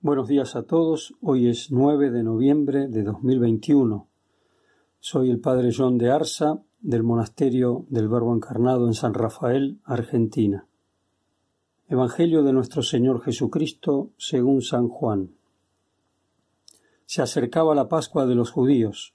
Buenos días a todos. Hoy es 9 de noviembre de 2021. Soy el padre John de Arza del Monasterio del Verbo Encarnado en San Rafael, Argentina. Evangelio de nuestro Señor Jesucristo según San Juan. Se acercaba la Pascua de los judíos.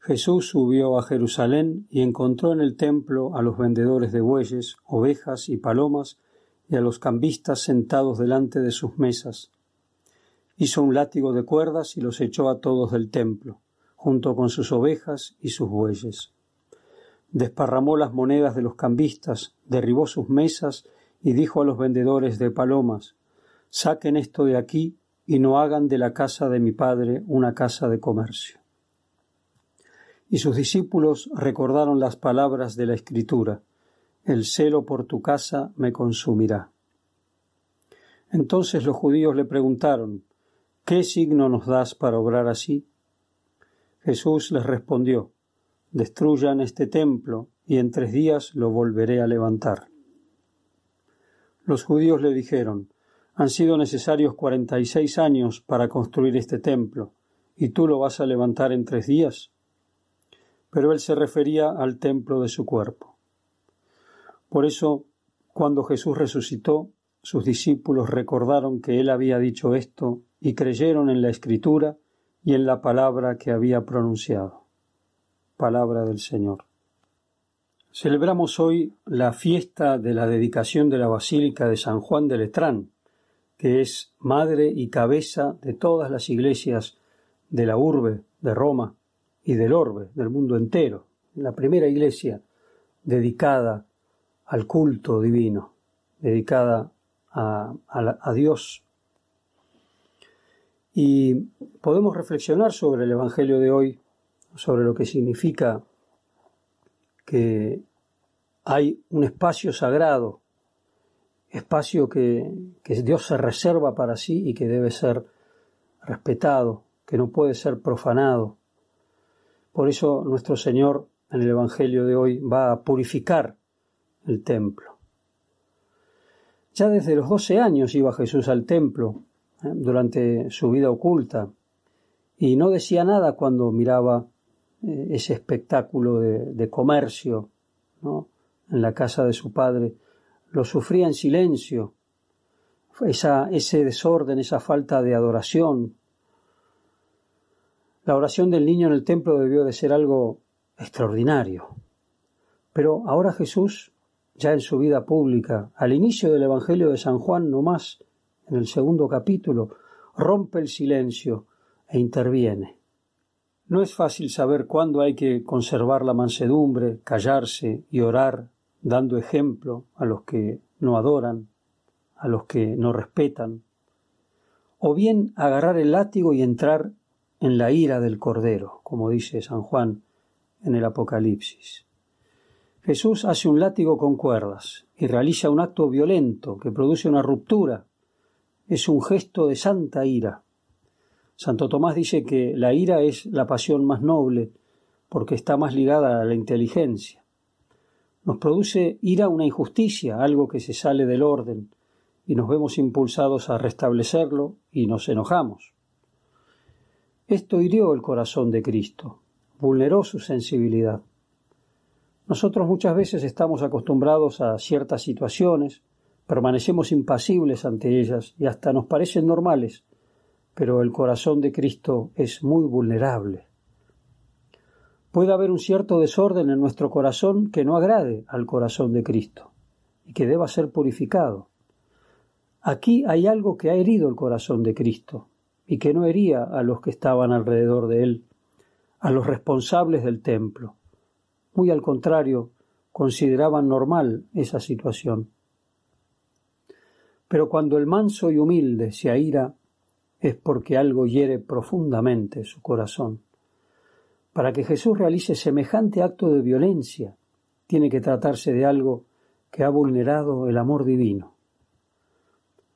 Jesús subió a Jerusalén y encontró en el templo a los vendedores de bueyes, ovejas y palomas y a los cambistas sentados delante de sus mesas hizo un látigo de cuerdas y los echó a todos del templo, junto con sus ovejas y sus bueyes. Desparramó las monedas de los cambistas, derribó sus mesas y dijo a los vendedores de palomas Saquen esto de aquí y no hagan de la casa de mi padre una casa de comercio. Y sus discípulos recordaron las palabras de la Escritura El celo por tu casa me consumirá. Entonces los judíos le preguntaron ¿Qué signo nos das para obrar así? Jesús les respondió, Destruyan este templo, y en tres días lo volveré a levantar. Los judíos le dijeron, Han sido necesarios cuarenta y seis años para construir este templo, ¿y tú lo vas a levantar en tres días? Pero él se refería al templo de su cuerpo. Por eso, cuando Jesús resucitó, sus discípulos recordaron que él había dicho esto y creyeron en la escritura y en la palabra que había pronunciado. Palabra del Señor. Celebramos hoy la fiesta de la dedicación de la Basílica de San Juan de Letrán, que es madre y cabeza de todas las iglesias de la urbe de Roma y del orbe, del mundo entero, la primera iglesia dedicada al culto divino, dedicada a, a Dios y podemos reflexionar sobre el Evangelio de hoy, sobre lo que significa que hay un espacio sagrado, espacio que, Dios se reserva para sí y que debe ser respetado, que no puede ser profanado. Por eso nuestro Señor en el Evangelio de hoy va a purificar el templo. Ya desde los doce años iba Jesús al templo. Durante su vida oculta y no decía nada cuando miraba eh, ese espectáculo de, comercio en la casa de su padre. Lo sufría en silencio, esa, ese desorden, esa falta de adoración. La oración del niño en el templo debió de ser algo extraordinario. Pero ahora Jesús, ya en su vida pública, al inicio del Evangelio de San Juan no más, en el segundo capítulo, rompe el silencio e interviene. No es fácil saber cuándo hay que conservar la mansedumbre, callarse y orar, dando ejemplo a los que no adoran, a los que no respetan, o bien agarrar el látigo y entrar en la ira del Cordero, como dice San Juan en el Apocalipsis. Jesús hace un látigo con cuerdas y realiza un acto violento que produce una ruptura es un gesto de santa ira. Santo Tomás dice que la ira es la pasión más noble porque está más ligada a la inteligencia. Nos produce ira una injusticia, algo que se sale del orden, y nos vemos impulsados a restablecerlo y nos enojamos. Esto hirió el corazón de Cristo, vulneró su sensibilidad. Nosotros muchas veces estamos acostumbrados a ciertas situaciones, permanecemos impasibles ante ellas y hasta nos parecen normales, pero el corazón de Cristo es muy vulnerable. Puede haber un cierto desorden en nuestro corazón que no agrade al corazón de Cristo y que deba ser purificado. Aquí hay algo que ha herido el corazón de Cristo y que no hería a los que estaban alrededor de él, a los responsables del templo. Muy al contrario, consideraban normal esa situación. Pero cuando el manso y humilde se aira, es porque algo hiere profundamente su corazón. Para que Jesús realice semejante acto de violencia, tiene que tratarse de algo que ha vulnerado el amor divino.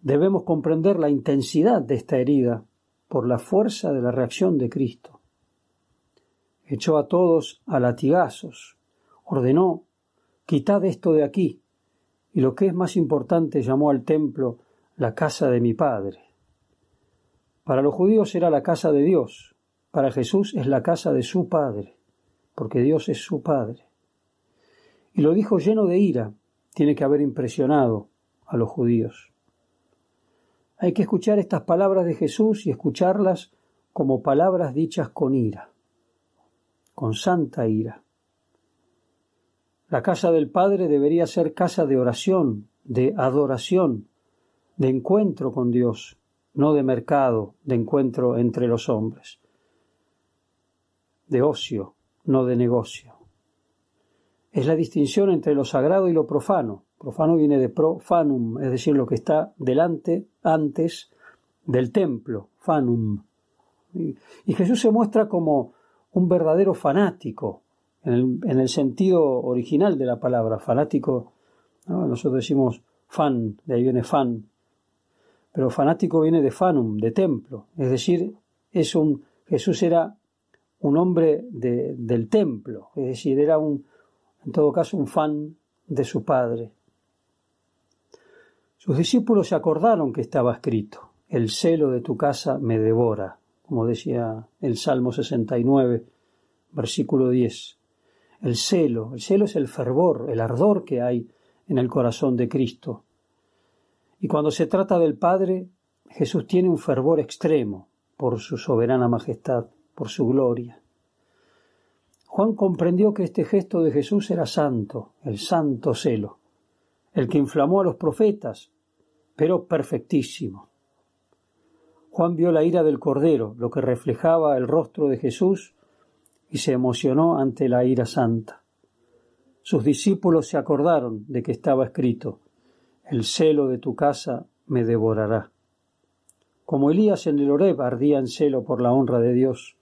Debemos comprender la intensidad de esta herida por la fuerza de la reacción de Cristo. Echó a todos a latigazos, ordenó, quitad esto de aquí, y lo que es más importante llamó al templo la casa de mi padre. Para los judíos era la casa de Dios, para Jesús es la casa de su Padre, porque Dios es su Padre. Y lo dijo lleno de ira, tiene que haber impresionado a los judíos. Hay que escuchar estas palabras de Jesús y escucharlas como palabras dichas con ira, con santa ira. La casa del Padre debería ser casa de oración, de adoración, de encuentro con Dios, no de mercado, de encuentro entre los hombres, de ocio, no de negocio. Es la distinción entre lo sagrado y lo profano. Profano viene de profanum, es decir, lo que está delante, antes del templo, fanum. Y Jesús se muestra como un verdadero fanático, en el, sentido original de la palabra, fanático. Nosotros decimos fan, de ahí viene fan, pero fanático viene de fanum, de templo, es decir, es Jesús era un hombre del templo, es decir, era un, en todo caso, un fan de su padre. Sus discípulos se acordaron que estaba escrito, el celo de tu casa me devora, como decía el Salmo 69, versículo 10. El celo, el celo es el fervor, el ardor que hay en el corazón de Cristo. Y cuando se trata del Padre, Jesús tiene un fervor extremo por su soberana majestad, por su gloria. Juan comprendió que este gesto de Jesús era santo, el santo celo, el que inflamó a los profetas, pero perfectísimo. Juan vio la ira del Cordero, lo que reflejaba el rostro de Jesús, y se emocionó ante la ira santa. Sus discípulos se acordaron de que estaba escrito, el celo de tu casa me devorará. Como Elías en el Oreb ardía en celo por la honra de Dios,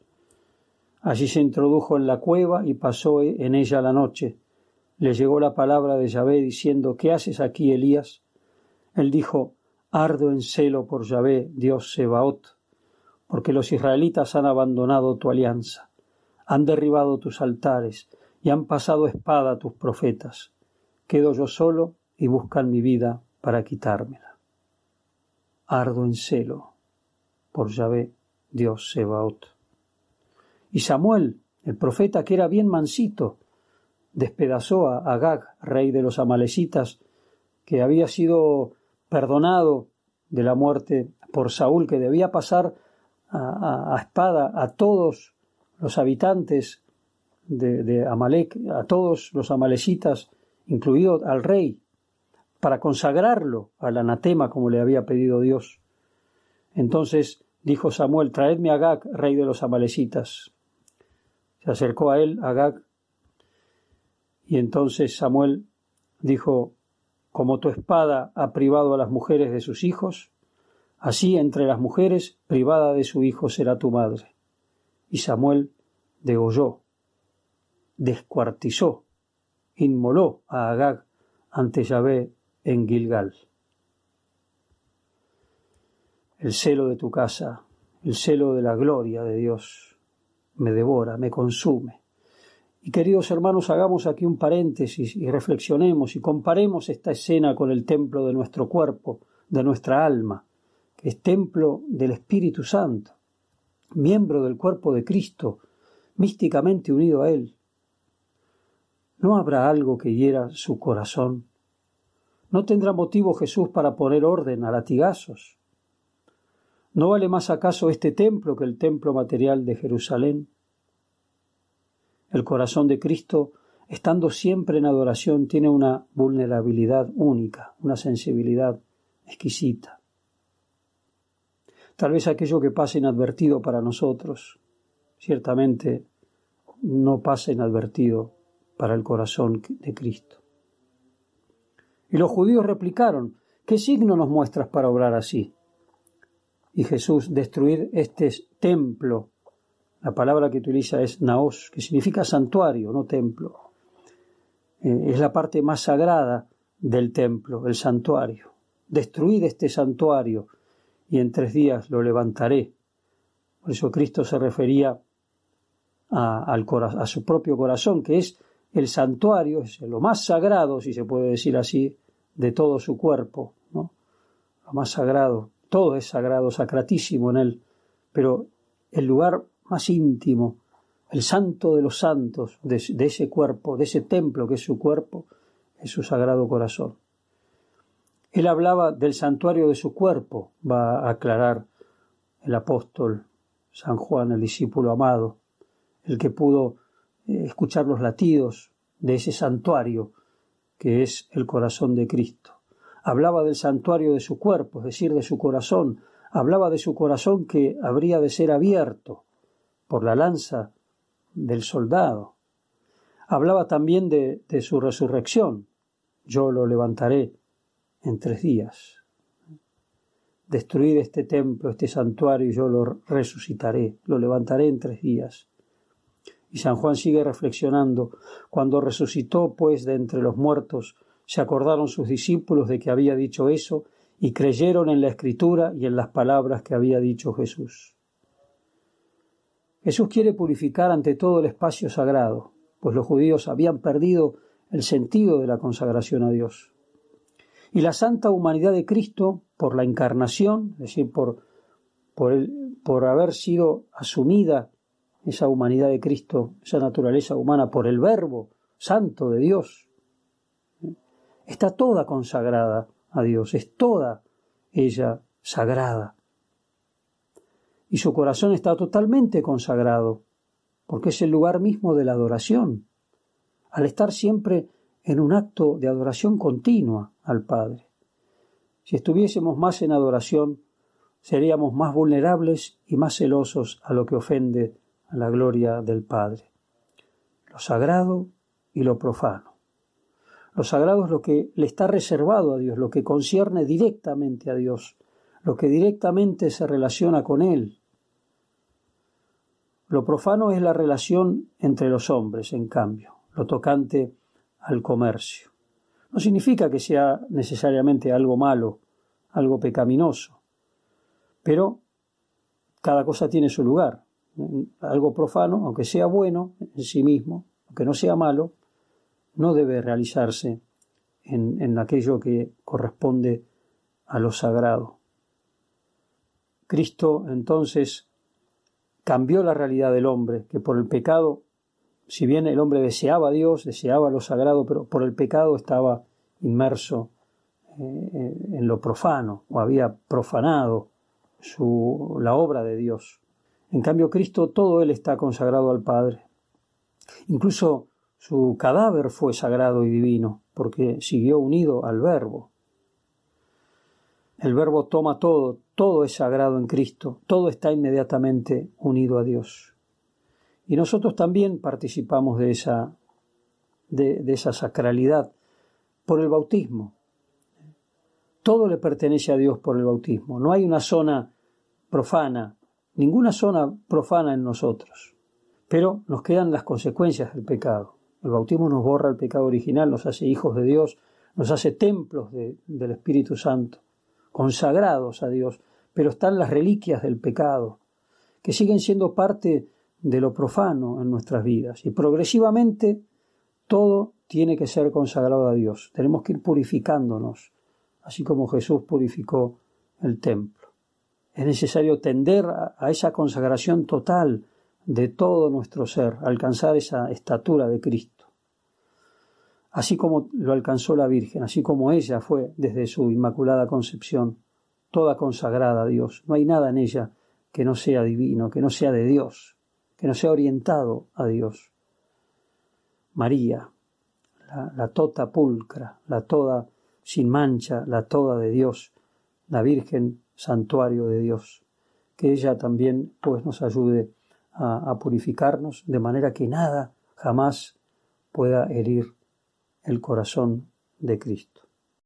Allí se introdujo en la cueva y pasó en ella la noche. Le llegó la palabra de Yahvé diciendo ¿Qué haces aquí, Elías? Él dijo Ardo en celo por Yahvé, Dios Sebaot, porque los israelitas han abandonado tu alianza, han derribado tus altares y han pasado espada a tus profetas. Quedo yo solo y buscan mi vida para quitármela. Ardo en celo por Yahvé, Dios Sebaot. Y Samuel, el profeta que era bien mansito, despedazó a Agag, rey de los amalecitas, que había sido perdonado de la muerte por Saúl, que debía pasar a, espada a todos los habitantes de, de, Amalek, a todos los amalecitas, incluido al rey, para consagrarlo al anatema como le había pedido Dios. Entonces dijo Samuel, traedme a Agag, rey de los amalecitas. Se acercó a él Agag y entonces Samuel dijo, como tu espada ha privado a las mujeres de sus hijos, así entre las mujeres privada de su hijo será tu madre. Y Samuel degolló, descuartizó, inmoló a Agag ante Yahvé en Gilgal. El celo de tu casa, el celo de la gloria de Dios me devora, me consume. Y queridos hermanos, hagamos aquí un paréntesis y reflexionemos y comparemos esta escena con el templo de nuestro cuerpo, de nuestra alma, que es templo del Espíritu Santo, miembro del cuerpo de Cristo, místicamente unido a Él. ¿No habrá algo que hiera su corazón? ¿No tendrá motivo Jesús para poner orden a latigazos? ¿No vale más acaso este templo que el templo material de Jerusalén? El corazón de Cristo, estando siempre en adoración, tiene una vulnerabilidad única, una sensibilidad exquisita. Tal vez aquello que pasa inadvertido para nosotros, ciertamente no pasa inadvertido para el corazón de Cristo. Y los judíos replicaron, ¿qué signo nos muestras para obrar así? y Jesús destruir este templo. La palabra que utiliza es naos, que significa santuario, no templo. Eh, es la parte más sagrada del templo, el santuario. Destruir este santuario y en tres días lo levantaré. Por eso Cristo se refería a, al, a su propio corazón, que es el santuario, es lo más sagrado, si se puede decir así, de todo su cuerpo, ¿no? Lo más sagrado todo es sagrado, sacratísimo en él, pero el lugar más íntimo, el santo de los santos de, ese cuerpo, de ese templo que es su cuerpo, es su sagrado corazón. Él hablaba del santuario de su cuerpo, va a aclarar el apóstol San Juan, el discípulo amado, el que pudo eh, escuchar los latidos de ese santuario que es el corazón de Cristo. Hablaba del santuario de su cuerpo, es decir, de su corazón. Hablaba de su corazón que habría de ser abierto por la lanza del soldado. Hablaba también de, de su resurrección. Yo lo levantaré en tres días. Destruid este templo, este santuario, y yo lo resucitaré, lo levantaré en tres días. Y San Juan sigue reflexionando. Cuando resucitó, pues, de entre los muertos, se acordaron sus discípulos de que había dicho eso y creyeron en la escritura y en las palabras que había dicho Jesús. Jesús quiere purificar ante todo el espacio sagrado, pues los judíos habían perdido el sentido de la consagración a Dios. Y la santa humanidad de Cristo, por la encarnación, es decir, por, por, por haber sido asumida esa humanidad de Cristo, esa naturaleza humana por el Verbo Santo de Dios. Está toda consagrada a Dios, es toda ella sagrada. Y su corazón está totalmente consagrado, porque es el lugar mismo de la adoración, al estar siempre en un acto de adoración continua al Padre. Si estuviésemos más en adoración, seríamos más vulnerables y más celosos a lo que ofende la gloria del Padre. Lo sagrado y lo profano. Lo sagrado es lo que le está reservado a Dios, lo que concierne directamente a Dios, lo que directamente se relaciona con Él. Lo profano es la relación entre los hombres, en cambio, lo tocante al comercio. No significa que sea necesariamente algo malo, algo pecaminoso, pero cada cosa tiene su lugar algo profano, aunque sea bueno en sí mismo, aunque no sea malo, no debe realizarse en, aquello que corresponde a lo sagrado. Cristo entonces cambió la realidad del hombre, que por el pecado, si bien el hombre deseaba a Dios, deseaba lo sagrado, pero por el pecado estaba inmerso eh, en lo profano, o había profanado su, la obra de Dios. En cambio, Cristo, todo Él está consagrado al Padre. Incluso su cadáver fue sagrado y divino, porque siguió unido al Verbo. El Verbo toma todo, todo es sagrado en Cristo, todo está inmediatamente unido a Dios. Y nosotros también participamos de esa, de, de esa sacralidad por el bautismo. Todo le pertenece a Dios por el bautismo. No hay una zona profana ninguna zona profana en nosotros. Pero nos quedan las consecuencias del pecado. El bautismo nos borra el pecado original, nos hace hijos de Dios, nos hace templos del Espíritu Santo, consagrados a Dios, pero están las reliquias del pecado, que siguen siendo parte de lo profano en nuestras vidas. Y progresivamente todo tiene que ser consagrado a Dios. Tenemos que ir purificándonos, así como Jesús purificó el templo. Es necesario tender a esa consagración total de todo nuestro ser, alcanzar esa estatura de Cristo. Así como lo alcanzó la Virgen, así como ella fue desde su inmaculada concepción, toda consagrada a Dios. No hay nada en ella que no sea divino, que no sea de Dios, que no sea orientado a Dios. María, la, la tota pulcra, la toda sin mancha, la toda de Dios, la Virgen santuario de Dios. Que ella también pues nos ayude a, a purificarnos de manera que nada jamás pueda herir el corazón de Cristo.